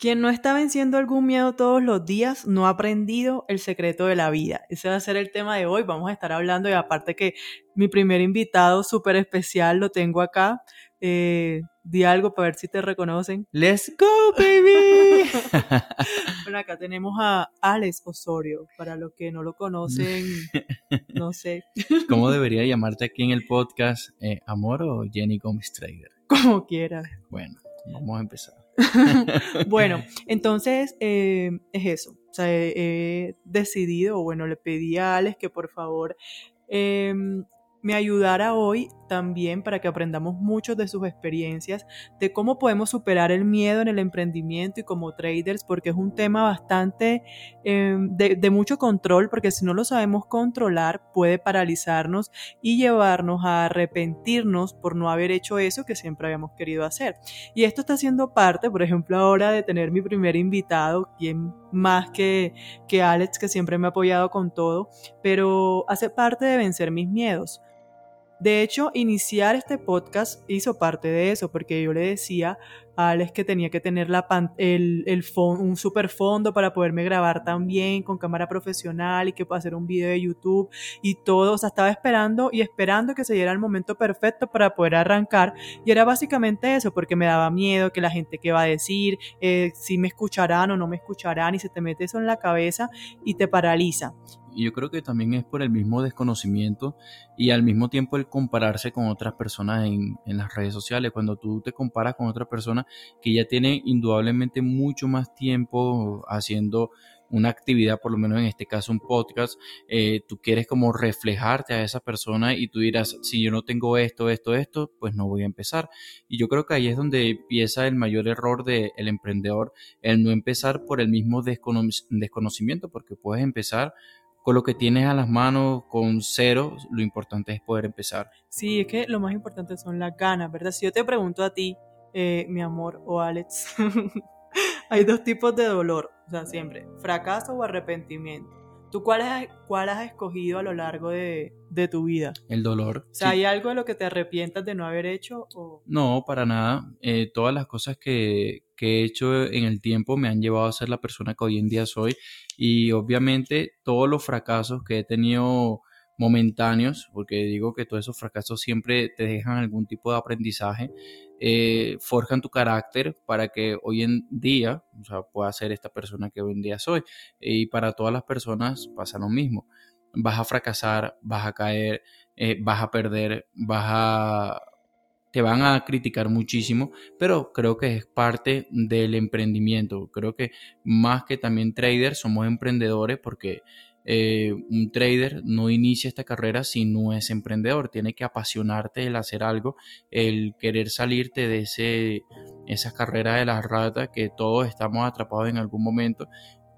Quien no está venciendo algún miedo todos los días no ha aprendido el secreto de la vida. Ese va a ser el tema de hoy. Vamos a estar hablando y aparte que mi primer invitado súper especial lo tengo acá. Eh, di algo para ver si te reconocen. Let's go, baby. bueno, acá tenemos a Alex Osorio. Para los que no lo conocen, no sé. ¿Cómo debería llamarte aquí en el podcast? Eh, ¿Amor o Jenny Gómez Trader? Como quieras. Bueno, vamos a empezar. bueno, entonces eh, es eso. O sea, he, decidido, bueno, le pedí a Alex que por favor em, me ayudara hoy también para que aprendamos mucho de sus experiencias, de cómo podemos superar el miedo en el emprendimiento y como traders, porque es un tema bastante em, de, mucho control, porque si no lo sabemos controlar puede paralizarnos y llevarnos a arrepentirnos por no haber hecho eso que siempre habíamos querido hacer. Y esto está siendo parte, por ejemplo, ahora de tener mi primer invitado, quien más que, que Alex, que siempre me ha apoyado con todo, pero hace parte de vencer mis miedos. De hecho, iniciar este podcast hizo parte de eso, porque yo le decía Alex que tenía que tener la el, el un super fondo para poderme grabar también con cámara profesional y que pueda hacer un video de YouTube y todo. O sea, estaba esperando y esperando que se diera el momento perfecto para poder arrancar. Y era básicamente eso, porque me daba miedo que la gente que va a decir, eh, si me escucharán o no me escucharán, y se te mete eso en la cabeza y te paraliza. Y yo creo que también es por el mismo desconocimiento y al mismo tiempo el compararse con otras personas en, en, las redes sociales. Cuando tú te comparas con otra persona que ya tiene indudablemente mucho más tiempo haciendo una actividad, por lo menos en este caso un podcast, eh, tú quieres como reflejarte a esa persona y tú dirás, si yo no tengo esto, esto, esto, pues no voy a empezar. Y yo creo que ahí es donde empieza el mayor error del emprendedor, el no empezar por el mismo desconocimiento, porque puedes empezar con lo que tienes a las manos, con cero, lo importante es poder empezar. Sí, es que lo más importante son las ganas, ¿verdad? Si yo te pregunto a ti, eh, mi amor, o Alex, hay dos tipos de dolor, o sea, siempre, fracaso o arrepentimiento. ¿Tú cuál has, cuál has escogido a lo largo de, tu vida? El dolor. O sea, ¿hay algo de lo que te arrepientas de no haber hecho? No, para nada. Eh, todas las cosas que, que he hecho en el tiempo me han llevado a ser la persona que hoy en día soy y obviamente todos los fracasos que he tenido momentáneos, porque digo que todos esos fracasos siempre te dejan algún tipo de aprendizaje, eh, forjan tu carácter para que hoy en día o sea, pueda ser esta persona que hoy en día soy. Y para todas las personas pasa lo mismo. Vas a fracasar, vas a caer, eh, vas a perder, vas a... te van a criticar muchísimo, pero creo que es parte del emprendimiento. Creo que más que también traders, somos emprendedores porque eh, un trader no inicia esta carrera si no es emprendedor. Tiene que apasionarte el hacer algo, el querer salirte de ese, esa carrera de las ratas que todos estamos atrapados en algún momento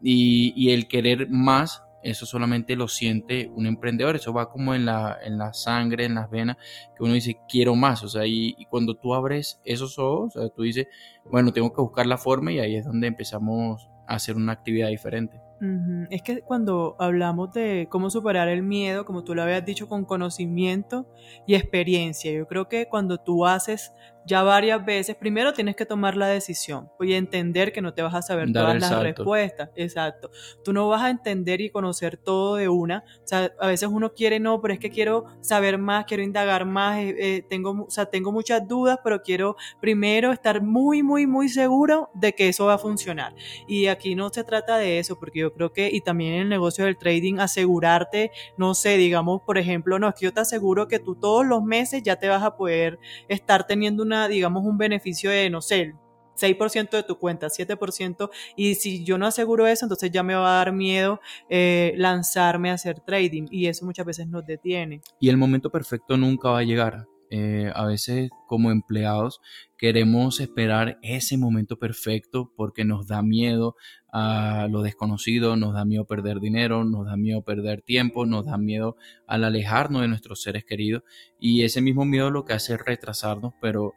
y, el querer más. Eso solamente lo siente un emprendedor, eso va como en la, en la sangre, en las venas, que uno dice, quiero más, o sea, y, cuando tú abres esos ojos, o sea, tú dices, bueno, tengo que buscar la forma y ahí es donde empezamos a hacer una actividad diferente. Es que cuando hablamos de cómo superar el miedo, como tú lo habías dicho, con conocimiento y experiencia, yo creo que cuando tú haces ya varias veces, primero tienes que tomar la decisión y entender que no te vas a saber todas las respuestas. Exacto. Tú no vas a entender y conocer todo de una. O sea, a veces uno quiere, no, pero es que quiero saber más, quiero indagar más, eh, eh, tengo, o sea, tengo muchas dudas, pero quiero primero estar muy, muy, muy seguro de que eso va a funcionar. Y aquí no se trata de eso, porque yo creo que, y también en el negocio del trading, asegurarte, no sé, digamos, por ejemplo, no, es que yo te aseguro que tú todos los meses ya te vas a poder estar teniendo una, digamos, un beneficio de, no sé, 6% de tu cuenta, 7%, y si yo no aseguro eso, entonces ya me va a dar miedo eh, lanzarme a hacer trading y eso muchas veces nos detiene. Y el momento perfecto nunca va a llegar. Eh, a veces como empleados queremos esperar ese momento perfecto porque nos da miedo a lo desconocido, nos da miedo perder dinero, nos da miedo perder tiempo, nos da miedo al alejarnos de nuestros seres queridos. Y ese mismo miedo lo que hace es retrasarnos, pero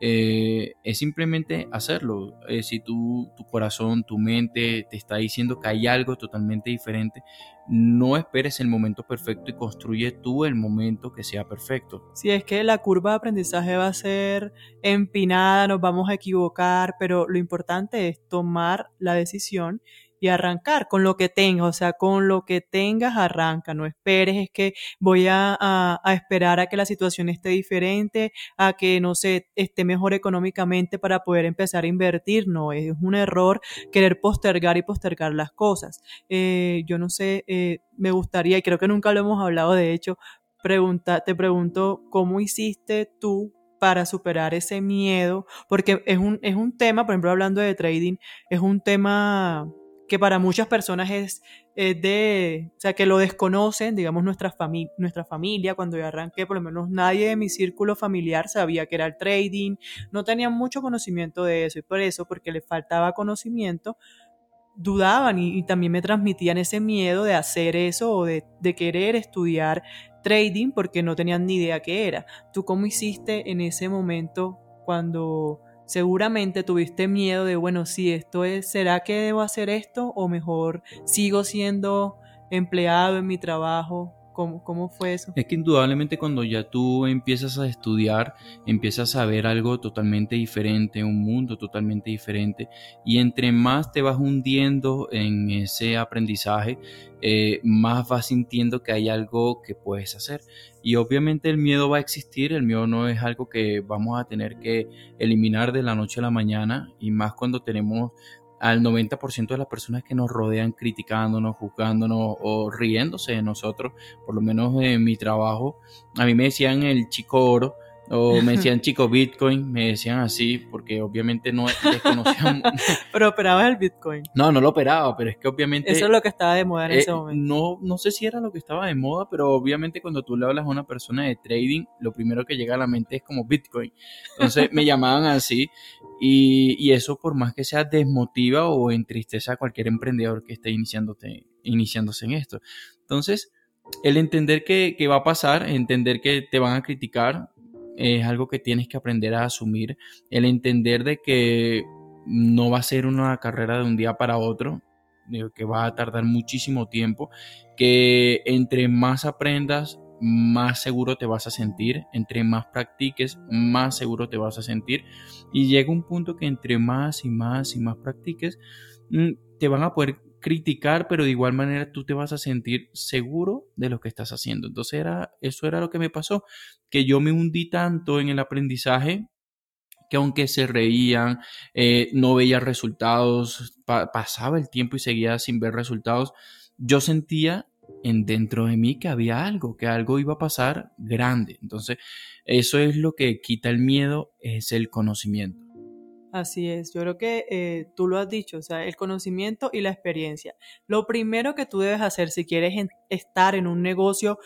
eh, es simplemente hacerlo. Eh, si tú, tu corazón, tu mente te está diciendo que hay algo totalmente diferente, no esperes el momento perfecto y construye tú el momento que sea perfecto. Si es que la curva de aprendizaje va a ser empinada, nos vamos a equivocar, pero lo importante es tomar la decisión y arrancar con lo que tengas, o sea, con lo que tengas arranca, no esperes, es que voy a, a, esperar a que la situación esté diferente, a que, no sé, esté mejor económicamente para poder empezar a invertir, no, es un error querer postergar y postergar las cosas. Eh, yo no sé, eh, me gustaría, y creo que nunca lo hemos hablado, de hecho, pregunta, te pregunto, ¿cómo hiciste tú para superar ese miedo? Porque es un, es un tema, por ejemplo, hablando de trading, es un tema que para muchas personas es, de, o sea, que lo desconocen, digamos, nuestra, nuestra familia, cuando yo arranqué, por lo menos nadie de mi círculo familiar sabía que era el trading, no tenían mucho conocimiento de eso, y por eso, porque les faltaba conocimiento, dudaban y, también me transmitían ese miedo de hacer eso o de, de querer estudiar trading porque no tenían ni idea qué era. ¿Tú cómo hiciste en ese momento cuando seguramente tuviste miedo de, bueno, si esto es, ¿será que debo hacer esto? O mejor, sigo siendo empleado en mi trabajo. ¿Cómo, ¿Cómo, fue eso? Es que indudablemente cuando ya tú empiezas a estudiar, empiezas a ver algo totalmente diferente, un mundo totalmente diferente, y entre más te vas hundiendo en ese aprendizaje, eh, más vas sintiendo que hay algo que puedes hacer. Y obviamente el miedo va a existir, el miedo no es algo que vamos a tener que eliminar de la noche a la mañana, y más cuando tenemos al 90% de las personas que nos rodean criticándonos, juzgándonos o riéndose de nosotros, por lo menos en mi trabajo. A mí me decían el chico oro, o me decían chico Bitcoin, me decían así, porque obviamente no desconocían. pero operabas el Bitcoin. No, no lo operaba, pero es que obviamente. Eso es lo que estaba de moda en ese eh, momento. No, no sé si era lo que estaba de moda, pero obviamente cuando tú le hablas a una persona de trading, lo primero que llega a la mente es como Bitcoin. Entonces me llamaban así, y, y, eso, por más que sea, desmotiva o entristece a cualquier emprendedor que esté iniciándose en esto. Entonces, el entender que, que va a pasar, entender que te van a criticar, es algo que tienes que aprender a asumir. El entender de que no va a ser una carrera de un día para otro, que va a tardar muchísimo tiempo, que entre más aprendas, más seguro te vas a sentir, entre más practiques, más seguro te vas a sentir y llega un punto que entre más y más y más practiques, mm, te van a poder criticar, pero de igual manera tú te vas a sentir seguro de lo que estás haciendo. Entonces era, eso era lo que me pasó, que yo me hundí tanto en el aprendizaje que aunque se reían, eh, no veía resultados, pasaba el tiempo y seguía sin ver resultados, yo sentía en dentro de mí que había algo, que algo iba a pasar grande. Entonces, eso es lo que quita el miedo, es el conocimiento. Así es, yo creo que eh, tú lo has dicho, o sea, el conocimiento y la experiencia. Lo primero que tú debes hacer si quieres estar en un negocio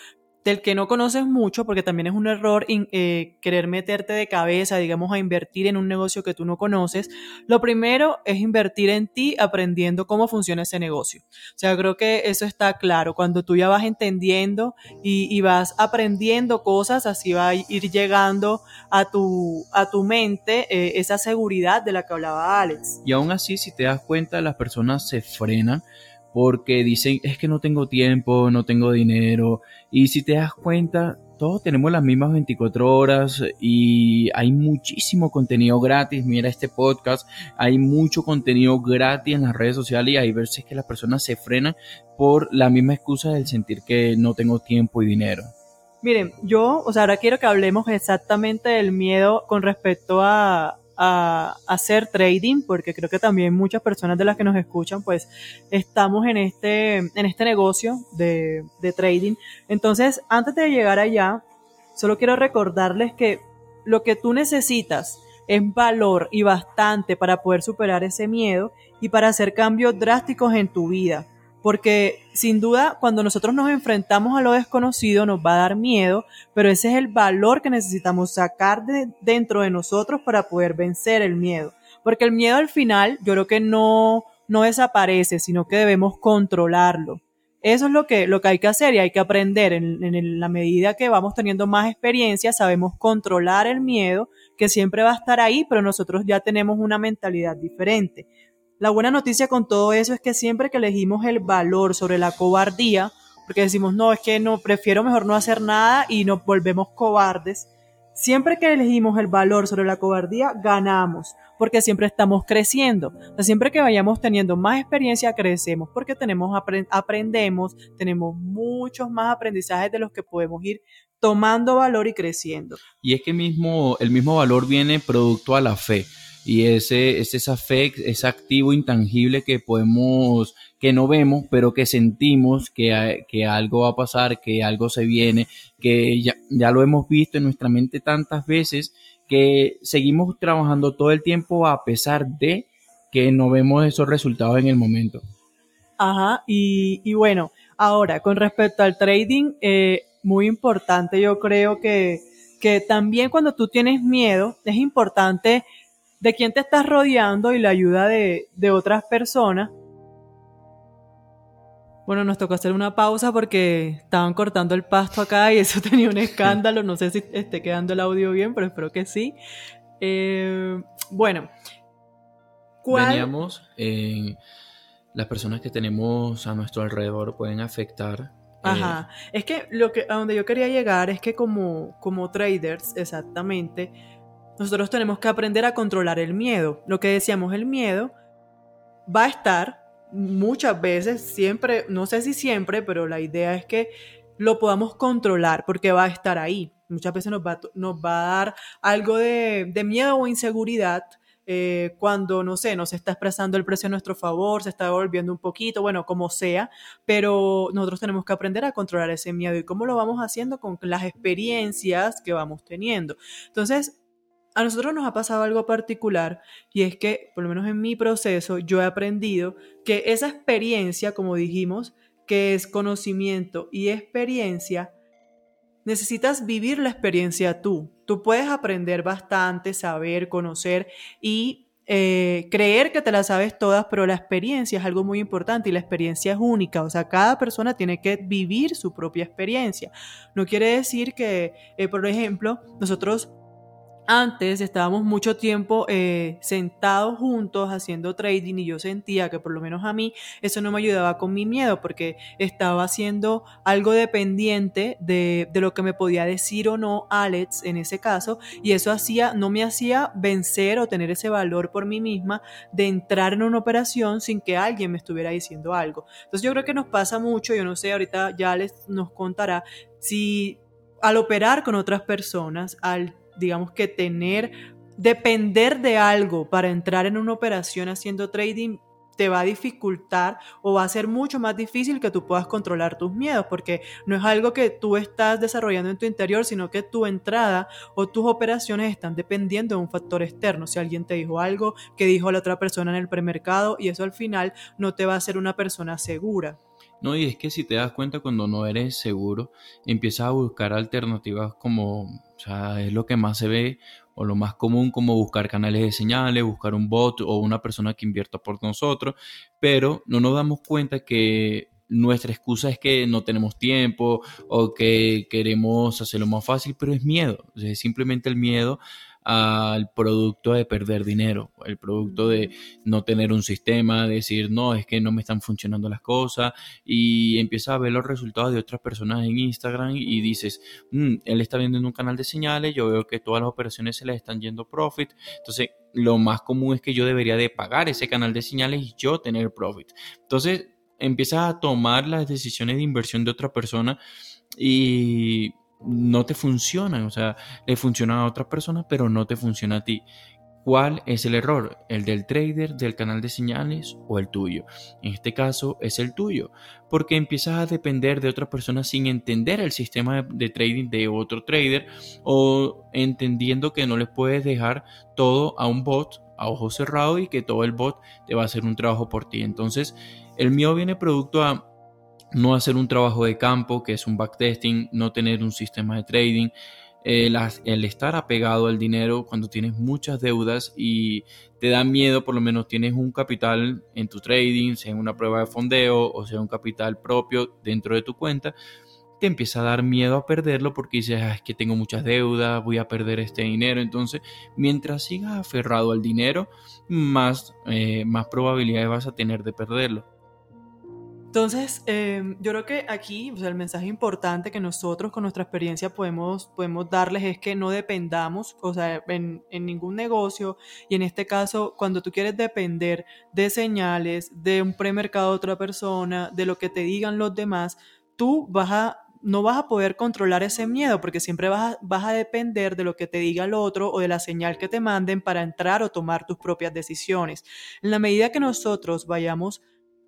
del que no conoces mucho, porque también es un error eh, querer meterte de cabeza, digamos, a invertir en un negocio que tú no conoces. Lo primero es invertir en ti aprendiendo cómo funciona ese negocio. O sea, creo que eso está claro. Cuando tú ya vas entendiendo y, vas aprendiendo cosas, así va a ir llegando a tu, a tu mente eh, esa seguridad de la que hablaba Alex. Y aún así, si te das cuenta, las personas se frenan porque dicen, es que no tengo tiempo, no tengo dinero. Y si te das cuenta, todos tenemos las mismas 24 horas y hay muchísimo contenido gratis. Mira este podcast, hay mucho contenido gratis en las redes sociales y hay veces que las personas se frenan por la misma excusa del sentir que no tengo tiempo y dinero. Miren, yo, o sea, ahora quiero que hablemos exactamente del miedo con respecto a, a, hacer trading, porque creo que también muchas personas de las que nos escuchan, pues estamos en este, en este negocio de, de trading. Entonces, antes de llegar allá, solo quiero recordarles que lo que tú necesitas es valor y bastante para poder superar ese miedo y para hacer cambios drásticos en tu vida porque sin duda cuando nosotros nos enfrentamos a lo desconocido nos va a dar miedo, pero ese es el valor que necesitamos sacar de dentro de nosotros para poder vencer el miedo. Porque el miedo al final yo creo que no, no desaparece, sino que debemos controlarlo. Eso es lo que, lo que hay que hacer y hay que aprender. En, en, la medida que vamos teniendo más experiencia, sabemos controlar el miedo, que siempre va a estar ahí, pero nosotros ya tenemos una mentalidad diferente. La buena noticia con todo eso es que siempre que elegimos el valor sobre la cobardía, porque decimos, no, es que no, prefiero mejor no hacer nada y nos volvemos cobardes, Siempre que elegimos el valor sobre la cobardía, ganamos, porque siempre estamos creciendo. siempre que vayamos teniendo más experiencia, crecemos, porque tenemos aprendemos, tenemos muchos más aprendizajes de los que podemos ir tomando valor y creciendo. Y es que mismo, el mismo valor viene producto a la fe. Y ese es esa ese activo intangible que podemos que no vemos, pero que sentimos que, que algo va a pasar, que algo se viene, que ya, ya lo hemos visto en nuestra mente tantas veces que seguimos trabajando todo el tiempo a pesar de que no vemos esos resultados en el momento. Ajá, y, y bueno, ahora con respecto al trading, eh, muy importante yo creo que, que también cuando tú tienes miedo, es importante de quién te estás rodeando y la ayuda de, de otras personas bueno, nos tocó hacer una pausa porque estaban cortando el pasto acá y eso tenía un escándalo. No sé si esté quedando el audio bien, pero espero que sí. Eh, bueno, ¿cuál? Veníamos, eh, las personas que tenemos a nuestro alrededor pueden afectar. Eh, Ajá, es que lo que a donde yo quería llegar es que como, como traders, exactamente, nosotros tenemos que aprender a controlar el miedo. Lo que decíamos, el miedo va a estar, muchas veces, siempre, no sé si siempre, pero la idea es que lo podamos controlar porque va a estar ahí. Muchas veces nos va, nos va a dar algo de, miedo o inseguridad eh, cuando, no sé, nos está expresando el precio a nuestro favor, se está volviendo un poquito, bueno, como sea, pero nosotros tenemos que aprender a controlar ese miedo y cómo lo vamos haciendo con las experiencias que vamos teniendo. Entonces, a nosotros nos ha pasado algo particular y es que, por lo menos en mi proceso, yo he aprendido que esa experiencia, como dijimos, que es conocimiento y experiencia, necesitas vivir la experiencia tú. Tú puedes aprender bastante, saber, conocer y eh, creer que te la sabes todas, pero la experiencia es algo muy importante y la experiencia es única. O sea, cada persona tiene que vivir su propia experiencia. No quiere decir que, eh, por ejemplo, nosotros antes estábamos mucho tiempo eh, sentados juntos haciendo trading y yo sentía que por lo menos a mí eso no me ayudaba con mi miedo porque estaba haciendo algo dependiente de, de, lo que me podía decir o no Alex en ese caso y eso hacía, no me hacía vencer o tener ese valor por mí misma de entrar en una operación sin que alguien me estuviera diciendo algo. Entonces yo creo que nos pasa mucho, yo no sé, ahorita ya les nos contará si al operar con otras personas, al digamos que tener, depender de algo para entrar en una operación haciendo trading te va a dificultar o va a ser mucho más difícil que tú puedas controlar tus miedos, porque no es algo que tú estás desarrollando en tu interior, sino que tu entrada o tus operaciones están dependiendo de un factor externo. Si alguien te dijo algo que dijo la otra persona en el premercado y eso al final no te va a hacer una persona segura. No, y es que si te das cuenta cuando no eres seguro, empiezas a buscar alternativas como, o sea, es lo que más se ve o lo más común como buscar canales de señales, buscar un bot o una persona que invierta por nosotros, pero no nos damos cuenta que nuestra excusa es que no tenemos tiempo o que queremos hacerlo más fácil, pero es miedo, es simplemente el miedo al producto de perder dinero, el producto de no tener un sistema, decir, no, es que no me están funcionando las cosas y empiezas a ver los resultados de otras personas en Instagram y dices, mm, él está vendiendo un canal de señales, yo veo que todas las operaciones se le están yendo profit, entonces lo más común es que yo debería de pagar ese canal de señales y yo tener profit. Entonces empiezas a tomar las decisiones de inversión de otra persona y no te funcionan, o sea, le funcionan a otras personas, pero no te funciona a ti. ¿Cuál es el error? ¿El del trader, del canal de señales o el tuyo? En este caso es el tuyo, porque empiezas a depender de otra persona sin entender el sistema de trading de otro trader o entendiendo que no le puedes dejar todo a un bot a ojo cerrado y que todo el bot te va a hacer un trabajo por ti. Entonces, el mío viene producto a no hacer un trabajo de campo, que es un backtesting, no tener un sistema de trading, el, el, estar apegado al dinero cuando tienes muchas deudas y te da miedo, por lo menos tienes un capital en tu trading, sea una prueba de fondeo o sea un capital propio dentro de tu cuenta, te empieza a dar miedo a perderlo porque dices, ah, es que tengo muchas deudas, voy a perder este dinero. Entonces, mientras sigas aferrado al dinero, más, eh, más probabilidades vas a tener de perderlo. Entonces, em, yo creo que aquí el mensaje importante que nosotros con nuestra experiencia podemos, podemos darles es que no dependamos, o sea, en, en, ningún negocio y en este caso, cuando tú quieres depender de señales, de un premercado de otra persona, de lo que te digan los demás, tú vas a no vas a poder controlar ese miedo porque siempre vas a, vas a depender de lo que te diga el otro o de la señal que te manden para entrar o tomar tus propias decisiones. En la medida que nosotros vayamos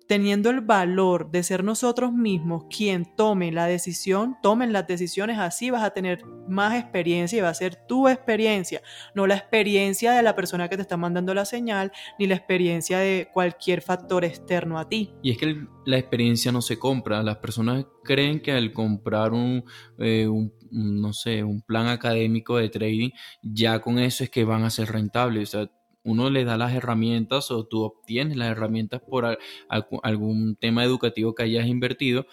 teniendo el valor de ser nosotros mismos quien tome la decisión, tomen las decisiones, así vas a tener más experiencia y va a ser tu experiencia, no la experiencia de la persona que te está mandando la señal, ni la experiencia de cualquier factor externo a ti. Y es que la experiencia no se compra, las personas creen que al comprar un, eh, un no sé, un plan académico de trading, ya con eso es que van a ser rentables. Uno le da las herramientas o tú obtienes las herramientas por algún tema educativo que hayas invertido,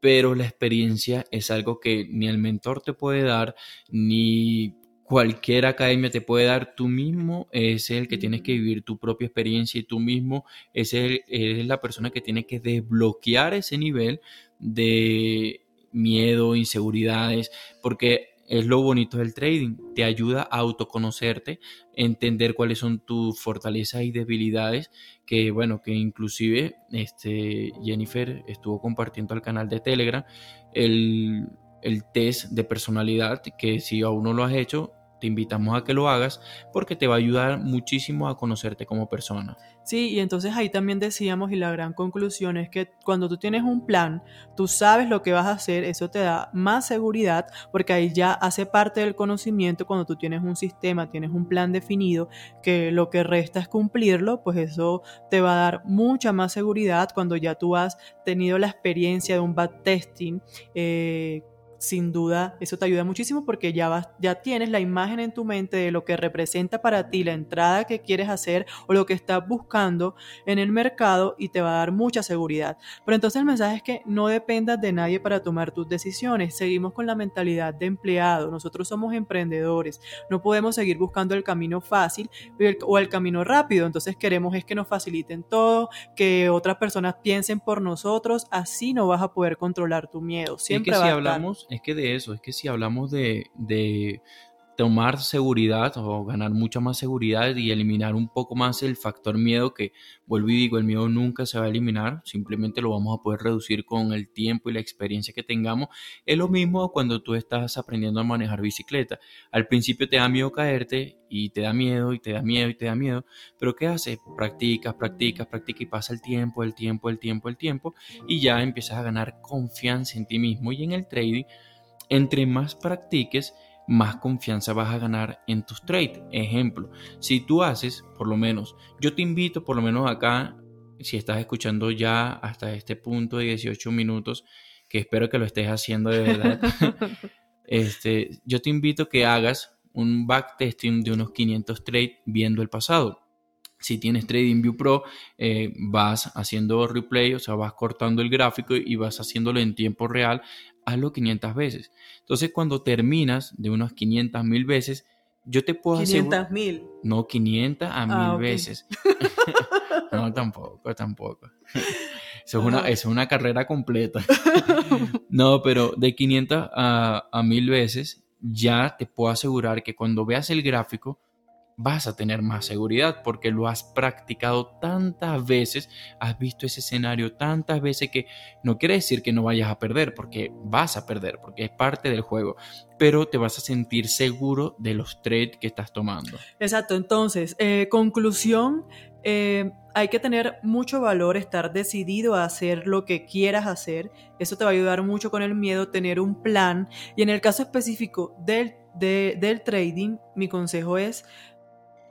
pero la experiencia es algo que ni el mentor te puede dar, ni cualquier academia te puede dar, tú mismo es el que tienes que vivir tu propia experiencia y tú mismo es, el, es la persona que tiene que desbloquear ese nivel de miedo, inseguridades, porque es lo bonito del trading, te ayuda a autoconocerte, entender cuáles son tus fortalezas y debilidades, que bueno, que inclusive este, Jennifer estuvo compartiendo al canal de Telegram el, el test de personalidad, que si aún no lo has hecho, te invitamos a que lo hagas porque te va a ayudar muchísimo a conocerte como persona. Sí, y entonces ahí también decíamos y la gran conclusión es que cuando tú tienes un plan, tú sabes lo que vas a hacer, eso te da más seguridad porque ahí ya hace parte del conocimiento cuando tú tienes un sistema, tienes un plan definido, que lo que resta es cumplirlo, pues eso te va a dar mucha más seguridad cuando ya tú has tenido la experiencia de un backtesting. Eh, sin duda eso te ayuda muchísimo porque ya, vas, ya tienes la imagen en tu mente de lo que representa para ti la entrada que quieres hacer o lo que estás buscando en el mercado y te va a dar mucha seguridad. Pero entonces el mensaje es que no dependas de nadie para tomar tus decisiones. Seguimos con la mentalidad de empleado. Nosotros somos emprendedores. No podemos seguir buscando el camino fácil o el camino rápido. Entonces queremos es que nos faciliten todo, que otras personas piensen por nosotros. Así no vas a poder controlar tu miedo. Siempre que si hablamos es que de eso, es que si hablamos de, de tomar seguridad o ganar mucha más seguridad y eliminar un poco más el factor miedo que vuelvo y digo el miedo nunca se va a eliminar simplemente lo vamos a poder reducir con el tiempo y la experiencia que tengamos. Es lo mismo cuando tú estás aprendiendo a manejar bicicleta. Al principio te da miedo caerte y te da miedo y te da miedo y te da miedo pero qué haces practicas practicas practicas y pasa el tiempo el tiempo el tiempo el tiempo y ya empiezas a ganar confianza en ti mismo y en el trading. Entre más practiques más confianza vas a ganar en tus trades. Ejemplo, si tú haces, por lo menos, yo te invito, por lo menos acá, si estás escuchando ya hasta este punto de 18 minutos, que espero que lo estés haciendo de verdad, este, yo te invito que hagas un backtesting de unos 500 trades viendo el pasado. Si tienes TradingView Pro, eh, vas haciendo replay, o sea, vas cortando el gráfico y vas haciéndolo en tiempo real hazlo 500 veces. Entonces, cuando terminas de unas 500 mil veces, yo te puedo hacer... 500 mil. No, 500 a mil ah, veces. no, tampoco, tampoco. Eso es, una, ah. es una carrera completa. no, pero de 500 a, a mil veces, ya te puedo asegurar que cuando veas el gráfico, vas a tener más seguridad porque lo has practicado tantas veces, has visto ese escenario tantas veces que no quiere decir que no vayas a perder, porque vas a perder, porque es parte del juego, pero te vas a sentir seguro de los trades que estás tomando. Exacto, entonces, eh, conclusión, eh, hay que tener mucho valor, estar decidido a hacer lo que quieras hacer, eso te va a ayudar mucho con el miedo, tener un plan, y en el caso específico del, del trading, mi consejo es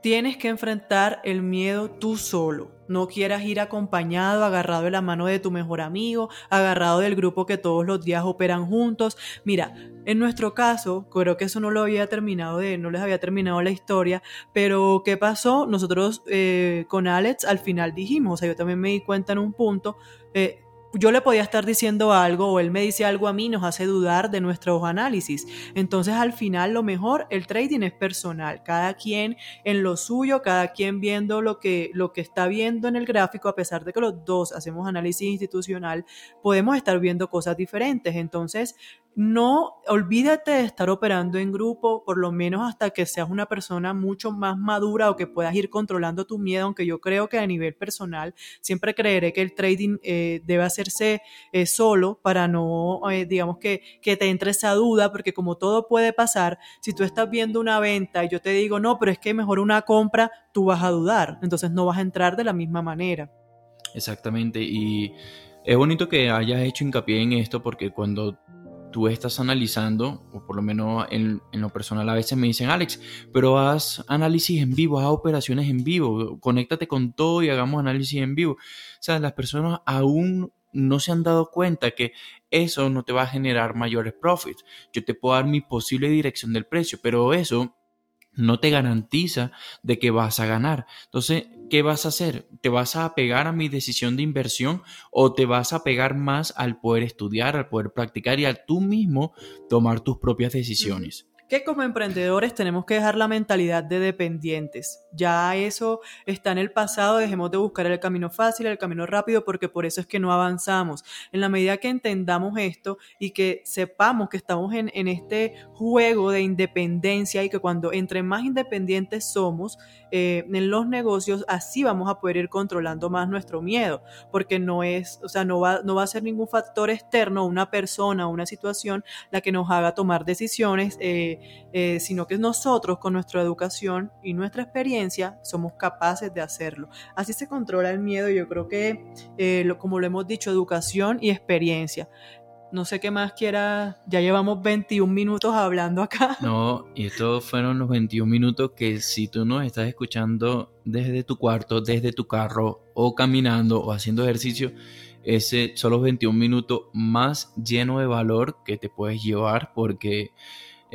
Tienes que enfrentar el miedo tú solo. No quieras ir acompañado, agarrado de la mano de tu mejor amigo, agarrado del grupo que todos los días operan juntos. Mira, en nuestro caso, creo que eso no lo había terminado de, no les había terminado la historia, pero ¿qué pasó? Nosotros eh, con Alex al final dijimos, o sea, yo también me di cuenta en un punto, eh, yo le podía estar diciendo algo o él me dice algo a mí, nos hace dudar de nuestros análisis. Entonces al final lo mejor, el trading es personal, cada quien en lo suyo, cada quien viendo lo que, lo que está viendo en el gráfico, a pesar de que los dos hacemos análisis institucional, podemos estar viendo cosas diferentes. Entonces no olvídate de estar operando en grupo, por lo menos hasta que seas una persona mucho más madura o que puedas ir controlando tu miedo, aunque yo creo que a nivel personal siempre creeré que el trading eh, debe hacerse eh, solo para no, eh, digamos que, que te entre esa duda, porque como todo puede pasar, si tú estás viendo una venta y yo te digo, no, pero es que mejor una compra, tú vas a dudar, entonces no vas a entrar de la misma manera. Exactamente, y es bonito que hayas hecho hincapié en esto porque cuando tú estás analizando, o por lo menos en, lo personal a veces me dicen, Alex, pero haz análisis en vivo, haz operaciones en vivo, conéctate con todo y hagamos análisis en vivo. O sea, las personas aún no se han dado cuenta que eso no te va a generar mayores profits. Yo te puedo dar mi posible dirección del precio, pero eso no te garantiza de que vas a ganar. Entonces, ¿qué vas a hacer? ¿Te vas a apegar a mi decisión de inversión o te vas a pegar más al poder estudiar, al poder practicar y al tú mismo tomar tus propias decisiones? Que como emprendedores tenemos que dejar la mentalidad de dependientes. Ya eso está en el pasado, dejemos de buscar el camino fácil, el camino rápido, porque por eso es que no avanzamos. En la medida que entendamos esto y que sepamos que estamos en, este juego de independencia y que cuando entre más independientes somos eh, en los negocios, así vamos a poder ir controlando más nuestro miedo, porque no es, o sea, no va, no va a ser ningún factor externo, una persona, una situación, la que nos haga tomar decisiones. Eh, eh, sino que nosotros con nuestra educación y nuestra experiencia somos capaces de hacerlo. Así se controla el miedo, yo creo que, eh, como lo hemos dicho, educación y experiencia. No sé qué más quiera, ya llevamos 21 minutos hablando acá. No, y estos fueron los 21 minutos que si tú nos estás escuchando desde tu cuarto, desde tu carro o caminando o haciendo ejercicio, ese son los 21 minutos más llenos de valor que te puedes llevar porque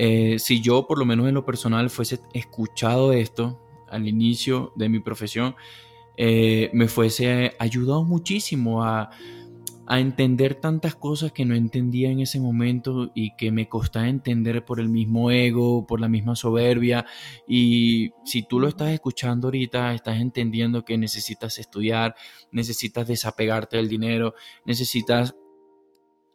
eh, si yo por lo menos en lo personal fuese escuchado esto al inicio de mi profesión, eh, me fuese ayudado muchísimo a, a, entender tantas cosas que no entendía en ese momento y que me costaba entender por el mismo ego, por la misma soberbia. Y si tú lo estás escuchando ahorita, estás entendiendo que necesitas estudiar, necesitas desapegarte del dinero, necesitas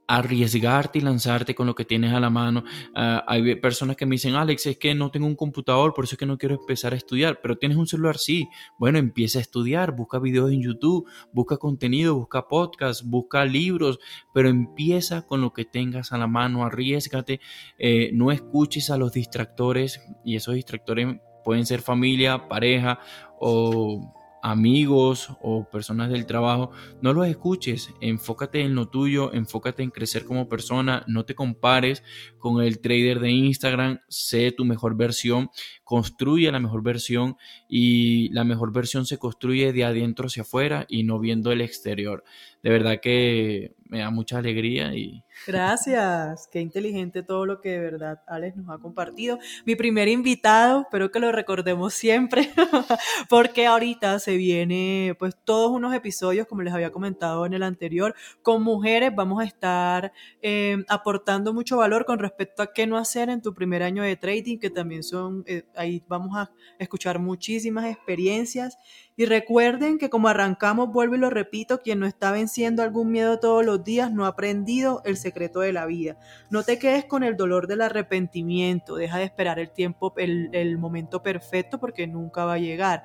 arriesgarte y lanzarte con lo que tienes a la mano. Ah, hay personas que me dicen, Alex, es que no tengo un computador, por eso es que no quiero empezar a estudiar, pero tienes un celular, sí. Bueno, empieza a estudiar, busca videos en YouTube, busca contenido, busca podcast, busca libros, pero empieza con lo que tengas a la mano, arriesgate, eh, no escuches a los distractores y esos distractores pueden ser familia, pareja o amigos o personas del trabajo, no los escuches, enfócate en lo tuyo, enfócate en crecer como persona, no te compares con el trader de Instagram, sé tu mejor versión, construye la mejor versión y la mejor versión se construye de adentro hacia afuera y no viendo el exterior. De verdad que me da mucha alegría y... Gracias, qué inteligente todo lo que de verdad Alex nos ha compartido. Mi primer invitado, espero que lo recordemos siempre, porque ahorita se viene pues todos unos episodios, como les había comentado en el anterior, con mujeres vamos a estar eh, aportando mucho valor con respecto a qué no hacer en tu primer año de trading, que también son, eh, ahí vamos a escuchar muchísimas experiencias y recuerden que como arrancamos, vuelvo y lo repito, quien no está venciendo algún miedo todos los días no ha aprendido el secreto de la vida. No te quedes con el dolor del arrepentimiento, deja de esperar el tiempo, el, el momento perfecto porque nunca va a llegar.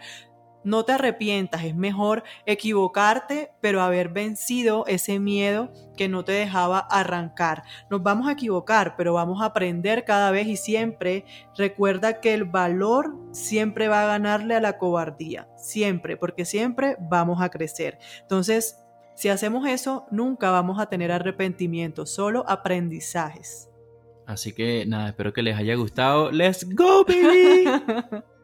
No te arrepientas, es mejor equivocarte, pero haber vencido ese miedo que no te dejaba arrancar. Nos vamos a equivocar, pero vamos a aprender cada vez y siempre. Recuerda que el valor siempre va a ganarle a la cobardía, siempre, porque siempre vamos a crecer. Entonces, si hacemos eso, nunca vamos a tener arrepentimiento, solo aprendizajes. Así que nada, espero que les haya gustado. ¡Let's go, baby!